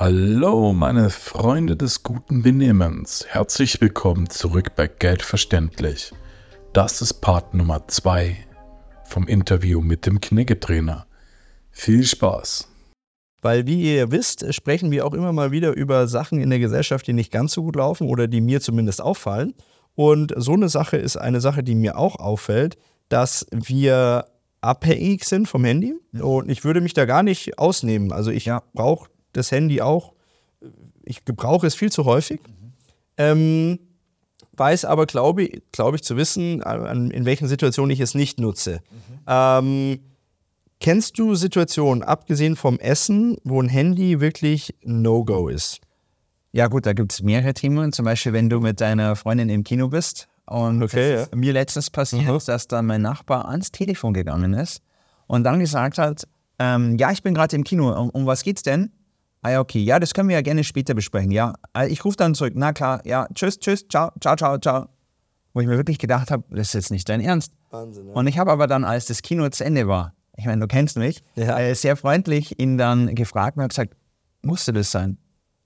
Hallo, meine Freunde des guten Benehmens. Herzlich willkommen zurück bei Geld verständlich. Das ist Part Nummer 2 vom Interview mit dem Kniggetrainer. Viel Spaß. Weil, wie ihr wisst, sprechen wir auch immer mal wieder über Sachen in der Gesellschaft, die nicht ganz so gut laufen oder die mir zumindest auffallen. Und so eine Sache ist eine Sache, die mir auch auffällt, dass wir abhängig sind vom Handy. Und ich würde mich da gar nicht ausnehmen. Also ich ja. brauche das Handy auch. Ich gebrauche es viel zu häufig. Mhm. Ähm, weiß aber, glaube glaub ich, zu wissen, in welchen Situationen ich es nicht nutze. Mhm. Ähm, kennst du Situationen, abgesehen vom Essen, wo ein Handy wirklich No-Go ist? Ja, gut, da gibt es mehrere Themen. Zum Beispiel, wenn du mit deiner Freundin im Kino bist und okay, ja. mir letztens passiert, mhm. dass dann mein Nachbar ans Telefon gegangen ist und dann gesagt hat: ähm, Ja, ich bin gerade im Kino, um, um was geht's denn? Ah ja, okay, ja, das können wir ja gerne später besprechen. Ja, äh, ich rufe dann zurück. Na klar, ja, tschüss, tschüss, ciao, ciao, ciao, ciao. Wo ich mir wirklich gedacht habe, das ist jetzt nicht dein Ernst. Wahnsinn, ja. Und ich habe aber dann, als das Kino zu Ende war, ich meine, du kennst mich, ja. äh, sehr freundlich ihn dann gefragt und hat gesagt, musste das sein?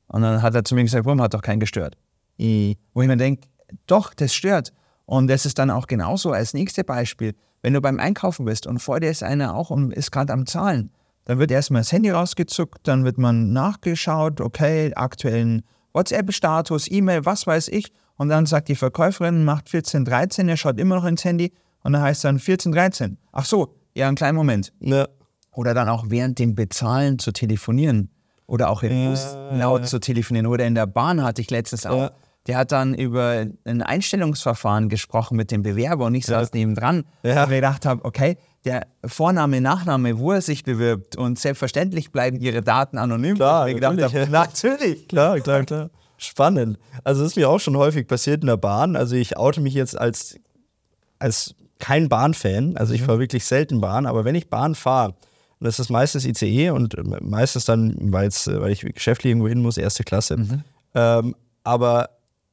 Und dann hat er zu mir gesagt, warum hat doch keinen gestört? I, wo ich mir denke, doch, das stört. Und das ist dann auch genauso als nächstes Beispiel. Wenn du beim Einkaufen bist und vor dir ist einer auch und ist gerade am Zahlen, dann wird erstmal das Handy rausgezuckt, dann wird man nachgeschaut, okay, aktuellen WhatsApp-Status, E-Mail, was weiß ich. Und dann sagt die Verkäuferin, macht 1413, er schaut immer noch ins Handy und dann heißt dann 1413. Ach so, ja, einen kleinen Moment. Ja. Oder dann auch während dem Bezahlen zu telefonieren. Oder auch im Bus laut zu telefonieren. Oder in der Bahn hatte ich letztens auch. Ja. Der hat dann über ein Einstellungsverfahren gesprochen mit dem Bewerber und ich saß ja. nebendran ja. und mir gedacht habe, okay, der Vorname, Nachname, wo er sich bewirbt und selbstverständlich bleiben ihre Daten anonym. Klar, ich natürlich. Hab, natürlich. Klar, klar, klar. Spannend. Also das ist mir auch schon häufig passiert in der Bahn. Also ich oute mich jetzt als, als kein Bahnfan. Also ich mhm. fahre wirklich selten Bahn, aber wenn ich Bahn fahre, und das ist meistens ICE und meistens dann, weil ich geschäftlich irgendwo hin muss, erste Klasse. Mhm. Ähm, aber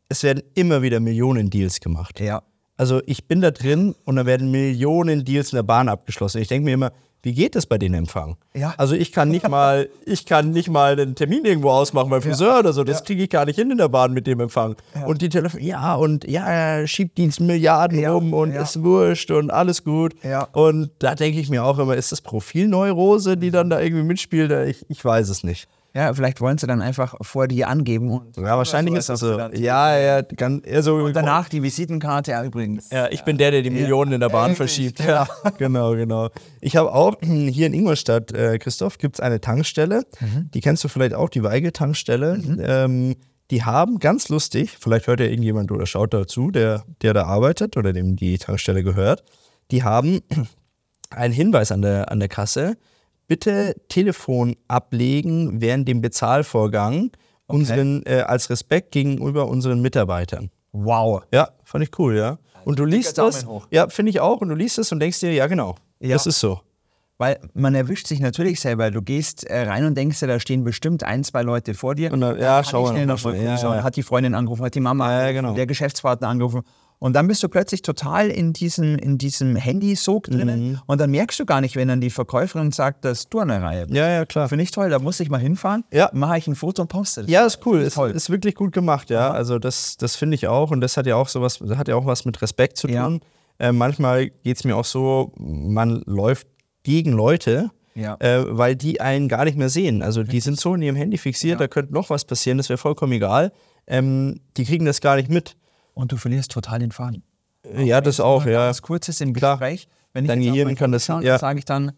es werden immer wieder Millionen Deals gemacht. Ja. Also ich bin da drin und da werden Millionen Deals in der Bahn abgeschlossen. Ich denke mir immer, wie geht das bei den Empfang? Ja. Also ich kann nicht mal, ich kann nicht mal einen Termin irgendwo ausmachen beim Friseur ja. oder so. Das ja. kriege ich gar nicht hin in der Bahn mit dem Empfang. Und die Telefon, ja und ja, er schiebt die Milliarden ja. um und ist wurscht und alles gut. Und da denke ich mir auch immer, ist das Profilneurose, die dann da irgendwie mitspielt? Ich, ich weiß es nicht. Ja, vielleicht wollen sie dann einfach vor dir angeben. Und ja, wahrscheinlich ist das so. Ja, ja, kann, also und danach die Visitenkarte, ja, übrigens. Ja, ich bin der, der die Millionen in der Bahn verschiebt. Ja, genau, genau. Ich habe auch hier in Ingolstadt, äh, Christoph, gibt es eine Tankstelle. Mhm. Die kennst du vielleicht auch, die Weigel-Tankstelle. Mhm. Ähm, die haben ganz lustig, vielleicht hört ja irgendjemand oder schaut dazu, der, der da arbeitet oder dem die Tankstelle gehört. Die haben einen Hinweis an der, an der Kasse bitte Telefon ablegen während dem Bezahlvorgang okay. unseren, äh, als Respekt gegenüber unseren Mitarbeitern. Wow. Ja, fand ich cool, ja. Und du liest das. Ja, finde ich auch. Und du liest es und denkst dir, ja, genau. Ja. Das ist so. Weil man erwischt sich natürlich selber. Du gehst äh, rein und denkst dir, da stehen bestimmt ein, zwei Leute vor dir. Und dann, ja, schau mal. Noch mal ja, ja. Hat die Freundin angerufen, hat die Mama, ja, genau. der Geschäftspartner angerufen. Und dann bist du plötzlich total in diesem, in diesem Handy-Sog drinnen. Mhm. Und dann merkst du gar nicht, wenn dann die Verkäuferin sagt, dass du an der Reihe bist. Ja, ja, klar. Finde ich toll. Da muss ich mal hinfahren, ja. mache ich ein Foto und poste es. Ja, ist cool. Ist, ist, ist, wirklich gut gemacht, ja. Also das, das finde ich auch. Und das hat ja auch sowas, das hat ja auch was mit Respekt zu tun. Ja. Äh, manchmal geht es mir auch so, man läuft gegen Leute. Ja. Äh, weil die einen gar nicht mehr sehen. Also die sind so in ihrem Handy fixiert, ja. da könnte noch was passieren, das wäre vollkommen egal. Ähm, die kriegen das gar nicht mit. Und du verlierst total den Faden. Ja, das auch, ja. Ganz kurzes im Gespräch. Wenn ich Dein Gehirn kann das, ja. sage ich dann,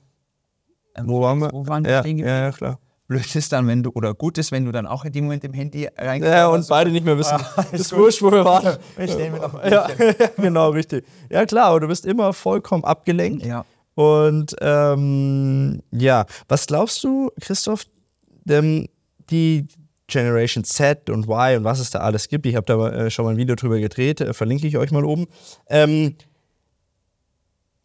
ähm, wo waren wir? Wo waren wir ja, stehen Ja, ja, klar. Blöd ist dann, wenn du, oder gut ist, wenn du dann auch in dem Moment im Handy reingehst. Ja, und beide nicht mehr wissen. Ah, das ist wurscht, wo wir waren. Wir stehen noch ja, genau, richtig. Ja, klar, aber du bist immer vollkommen abgelenkt. Ja. Und ähm, ja, was glaubst du, Christoph, die, Generation Z und Y und was es da alles gibt. Ich habe da äh, schon mal ein Video drüber gedreht, äh, verlinke ich euch mal oben. Ähm,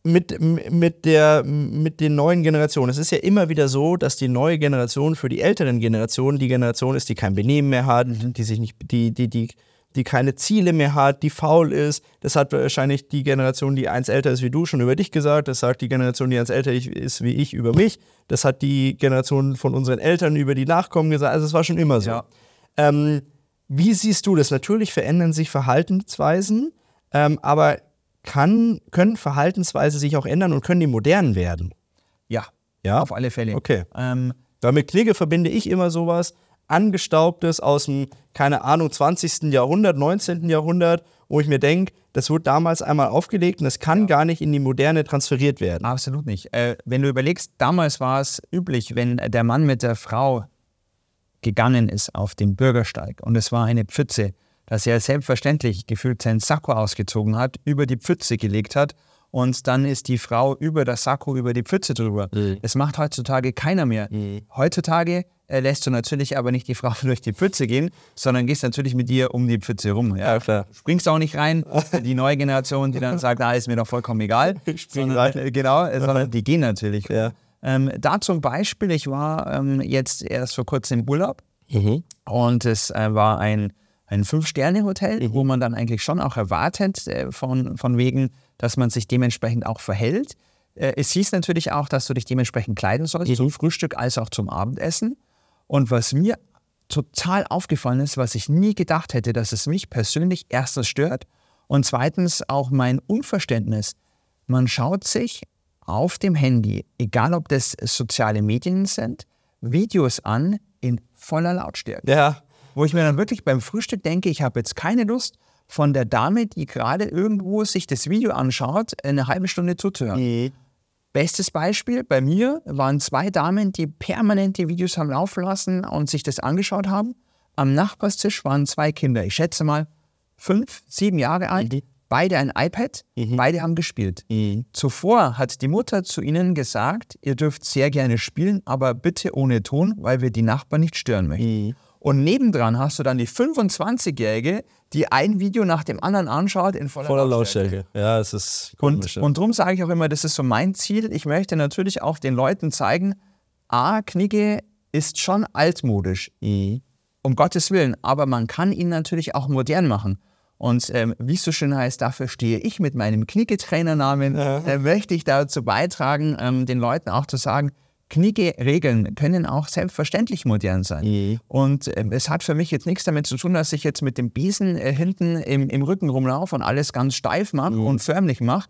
mit, mit, der, mit den neuen Generationen. Es ist ja immer wieder so, dass die neue Generation für die älteren Generationen die Generation ist, die kein Benehmen mehr hat, die sich nicht, die, die, die, die keine Ziele mehr hat, die faul ist. Das hat wahrscheinlich die Generation, die eins älter ist wie du, schon über dich gesagt. Das sagt die Generation, die eins älter ist wie ich, über mich. Das hat die Generation von unseren Eltern über die Nachkommen gesagt. Also es war schon immer so. Ja. Ähm, wie siehst du das? Natürlich verändern sich Verhaltensweisen, ähm, aber kann, können Verhaltensweisen sich auch ändern und können die modern werden? Ja, ja? auf alle Fälle. Okay. Ähm, Weil mit Knigge verbinde ich immer sowas Angestaubtes aus dem, keine Ahnung, 20. Jahrhundert, 19. Jahrhundert, wo ich mir denke, das wurde damals einmal aufgelegt und es kann ja. gar nicht in die Moderne transferiert werden. Absolut nicht. Äh, wenn du überlegst, damals war es üblich, wenn der Mann mit der Frau gegangen ist auf den Bürgersteig und es war eine Pfütze, dass er selbstverständlich gefühlt seinen Sakko ausgezogen hat, über die Pfütze gelegt hat und dann ist die Frau über das Sakko, über die Pfütze drüber. Mhm. Das macht heutzutage keiner mehr. Mhm. Heutzutage äh, lässt du natürlich aber nicht die Frau durch die Pfütze gehen, sondern gehst natürlich mit ihr um die Pfütze rum. Ja, ja klar. Springst auch nicht rein. Die neue Generation, die dann sagt, ah, ist mir doch vollkommen egal. Spring rein. Äh, genau, sondern die gehen natürlich. Ja. Ähm, da zum Beispiel, ich war ähm, jetzt erst vor kurzem im Urlaub mhm. und es äh, war ein, ein Fünf-Sterne-Hotel, mhm. wo man dann eigentlich schon auch erwartet, äh, von, von wegen, dass man sich dementsprechend auch verhält. Äh, es hieß natürlich auch, dass du dich dementsprechend kleiden sollst, mhm. zum Frühstück als auch zum Abendessen. Und was mir total aufgefallen ist, was ich nie gedacht hätte, dass es mich persönlich erstens stört und zweitens auch mein Unverständnis. Man schaut sich auf dem Handy, egal ob das soziale Medien sind, Videos an in voller Lautstärke. Ja. Wo ich mir dann wirklich beim Frühstück denke, ich habe jetzt keine Lust, von der Dame, die gerade irgendwo sich das Video anschaut, eine halbe Stunde zuzuhören. Mhm. Bestes Beispiel, bei mir waren zwei Damen, die permanent die Videos haben laufen lassen und sich das angeschaut haben. Am Nachbarstisch waren zwei Kinder, ich schätze mal fünf, sieben Jahre alt. Mhm beide ein iPad, mhm. beide haben gespielt. Mhm. Zuvor hat die Mutter zu ihnen gesagt, ihr dürft sehr gerne spielen, aber bitte ohne Ton, weil wir die Nachbarn nicht stören möchten. Und nebendran hast du dann die 25-Jährige, die ein Video nach dem anderen anschaut in voller, voller Lautstärke. Ja, es ist komisch. Und, und darum sage ich auch immer, das ist so mein Ziel. Ich möchte natürlich auch den Leuten zeigen, A, Knigge ist schon altmodisch. Mhm. Um Gottes Willen. Aber man kann ihn natürlich auch modern machen. Und ähm, wie es so schön heißt, dafür stehe ich mit meinem Knicke-Trainernamen, ja. äh, möchte ich dazu beitragen, ähm, den Leuten auch zu sagen, Knicke-Regeln können auch selbstverständlich modern sein. Mhm. Und ähm, es hat für mich jetzt nichts damit zu tun, dass ich jetzt mit dem Besen äh, hinten im, im Rücken rumlaufe und alles ganz steif mache mhm. und förmlich mache.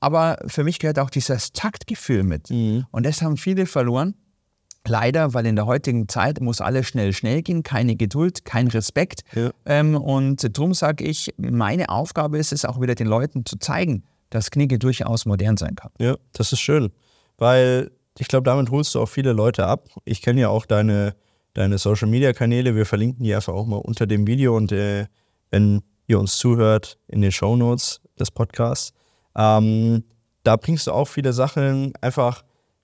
Aber für mich gehört auch dieses Taktgefühl mit. Mhm. Und das haben viele verloren. Leider, weil in der heutigen Zeit muss alles schnell, schnell gehen, keine Geduld, kein Respekt. Ja. Ähm, und darum sage ich, meine Aufgabe ist es auch wieder den Leuten zu zeigen, dass Knigge durchaus modern sein kann. Ja, das ist schön, weil ich glaube, damit holst du auch viele Leute ab. Ich kenne ja auch deine, deine Social-Media-Kanäle. Wir verlinken die einfach auch mal unter dem Video und äh, wenn ihr uns zuhört, in den Show Notes des Podcasts. Ähm, da bringst du auch viele Sachen einfach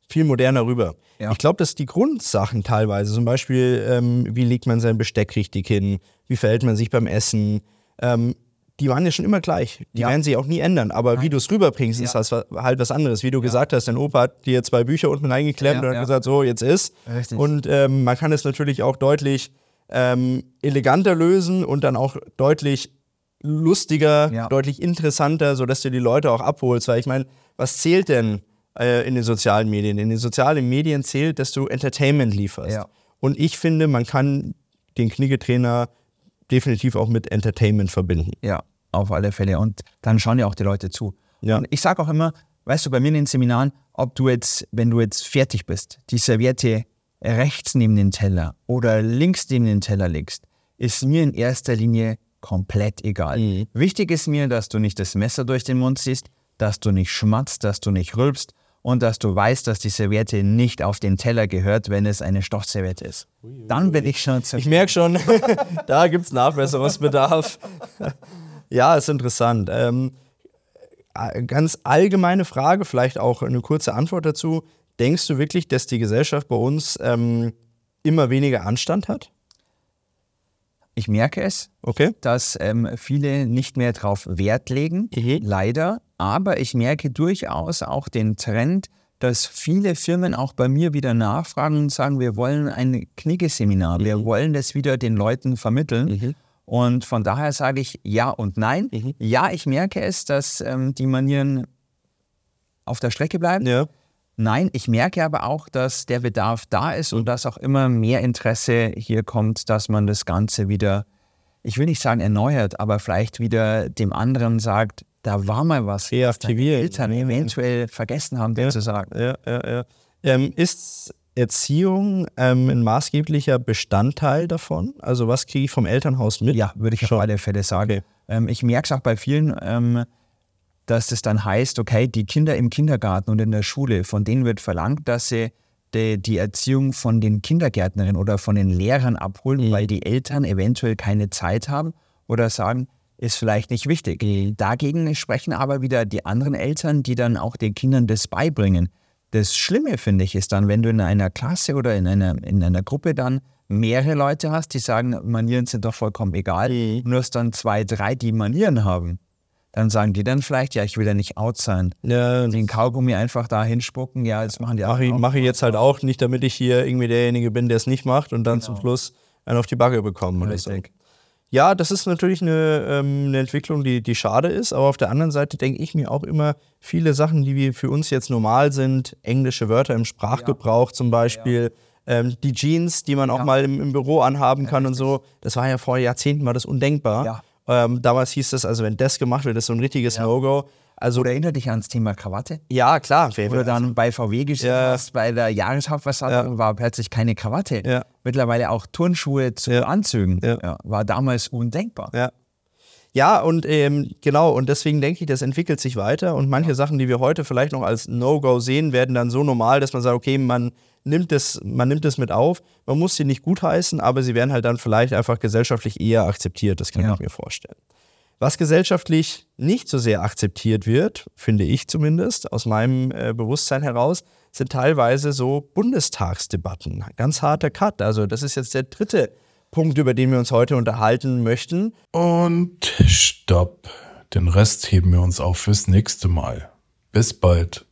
viel moderner rüber. Ja. Ich glaube, dass die Grundsachen teilweise, zum Beispiel, ähm, wie legt man sein Besteck richtig hin, wie verhält man sich beim Essen, ähm, die waren ja schon immer gleich. Die ja. werden sich auch nie ändern. Aber Nein. wie du es rüberbringst, ja. ist das halt was anderes. Wie du ja. gesagt hast, dein Opa hat dir zwei Bücher unten reingeklemmt und hat gesagt, so, jetzt ist. Richtig. Und ähm, man kann es natürlich auch deutlich ähm, eleganter lösen und dann auch deutlich lustiger, deutlich interessanter, sodass du die Leute auch abholst. Weil ich meine, was zählt denn? äh, in den sozialen Medien. In den sozialen Medien zählt, dass du Entertainment lieferst. Und ich finde, man kann den Kniggetrainer definitiv auch mit Entertainment verbinden. Ja, auf alle Fälle. Und dann schauen ja auch die Leute zu. Ja. Und ich sage auch immer, weißt du, bei mir in den Seminaren, ob du jetzt, wenn du jetzt fertig bist, die Serviette rechts neben den Teller oder links neben den Teller legst, ist mir in erster Linie komplett egal. Mhm. Wichtig ist mir, dass du nicht das Messer durch den Mund ziehst, dass du nicht schmatzt, dass du nicht rülpst und dass du weißt, dass die Serviette nicht auf den Teller gehört, wenn es eine Stoffserviette ist. Dann bin ich schon Ich merke schon, da gibt es Nachbesserungsbedarf. ja, ist interessant. Ähm, ganz allgemeine Frage, vielleicht auch eine kurze Antwort dazu. Denkst du wirklich, dass die Gesellschaft bei uns ähm, immer weniger Anstand hat? Ich merke es, okay. dass ähm, viele nicht mehr darauf Wert legen, mhm. leider. Aber ich merke durchaus auch den Trend, dass viele Firmen auch bei mir wieder nachfragen und sagen, wir wollen ein Knigge-Seminar, mhm. wir wollen das wieder den Leuten vermitteln. Mhm. Und von daher sage ich ja und nein. Mhm. Ja, ich merke es, dass ähm, die Manieren auf der Strecke bleiben. Ja. Nein, ich merke aber auch, dass der Bedarf da ist und dass auch immer mehr Interesse hier kommt, dass man das Ganze wieder, ich will nicht sagen erneuert, aber vielleicht wieder dem anderen sagt, da war mal was, was deine Eltern eventuell vergessen haben, dir ja, zu sagen. Ja, ja, ja. Ähm, ist Erziehung ähm, ein maßgeblicher Bestandteil davon? Also was kriege ich vom Elternhaus mit? Ja, würde ich Schon. auf alle Fälle sagen. Okay. Ähm, ich merke es auch bei vielen, ähm, dass es dann heißt, okay, die Kinder im Kindergarten und in der Schule, von denen wird verlangt, dass sie die, die Erziehung von den Kindergärtnerinnen oder von den Lehrern abholen, mhm. weil die Eltern eventuell keine Zeit haben oder sagen, ist vielleicht nicht wichtig. Dagegen sprechen aber wieder die anderen Eltern, die dann auch den Kindern das beibringen. Das Schlimme, finde ich, ist dann, wenn du in einer Klasse oder in einer, in einer Gruppe dann mehrere Leute hast, die sagen, Manieren sind doch vollkommen egal, mhm. und du hast dann zwei, drei, die Manieren haben dann sagen die dann vielleicht, ja, ich will ja nicht out sein. Ja, den Kaugummi einfach da hinspucken, ja, das machen die auch. Mache ich jetzt halt auch nicht, damit ich hier irgendwie derjenige bin, der es nicht macht und dann genau. zum Schluss einen auf die Backe bekommen oder so. Ja, das ist natürlich eine, ähm, eine Entwicklung, die, die schade ist, aber auf der anderen Seite denke ich mir auch immer, viele Sachen, die wir für uns jetzt normal sind, englische Wörter im Sprachgebrauch ja. zum Beispiel, ja. ähm, die Jeans, die man auch ja. mal im, im, Büro anhaben kann und so, das war ja vor Jahrzehnten war das undenkbar. Ähm, damals hieß das, also wenn das gemacht wird, ist so ein richtiges. No-Go. Also, Oder erinnert dich ans Thema Krawatte? Ja, klar. Oder dann bei VW gesehen ja. hast, bei der Jahreshauptversammlung ja. war plötzlich keine Krawatte. Ja. Mittlerweile auch Turnschuhe zu ja. Anzügen. War damals undenkbar. Ja. Ja, und ähm, genau, und deswegen denke ich, das entwickelt sich weiter und manche Sachen, die wir heute vielleicht noch als No-Go sehen, werden dann so normal, dass man sagt, okay, man nimmt es, man nimmt es mit auf. Man muss sie nicht gutheißen, aber sie werden halt dann vielleicht einfach gesellschaftlich eher akzeptiert. Das kann ich mir vorstellen. Was gesellschaftlich nicht so sehr akzeptiert wird, finde ich zumindest, aus meinem äh, Bewusstsein heraus, sind teilweise so Bundestagsdebatten. Ganz harter Cut. Also, das ist jetzt der dritte Punkt, über den wir uns heute unterhalten möchten. Und stopp. Den Rest heben wir uns auf fürs nächste Mal. Bis bald.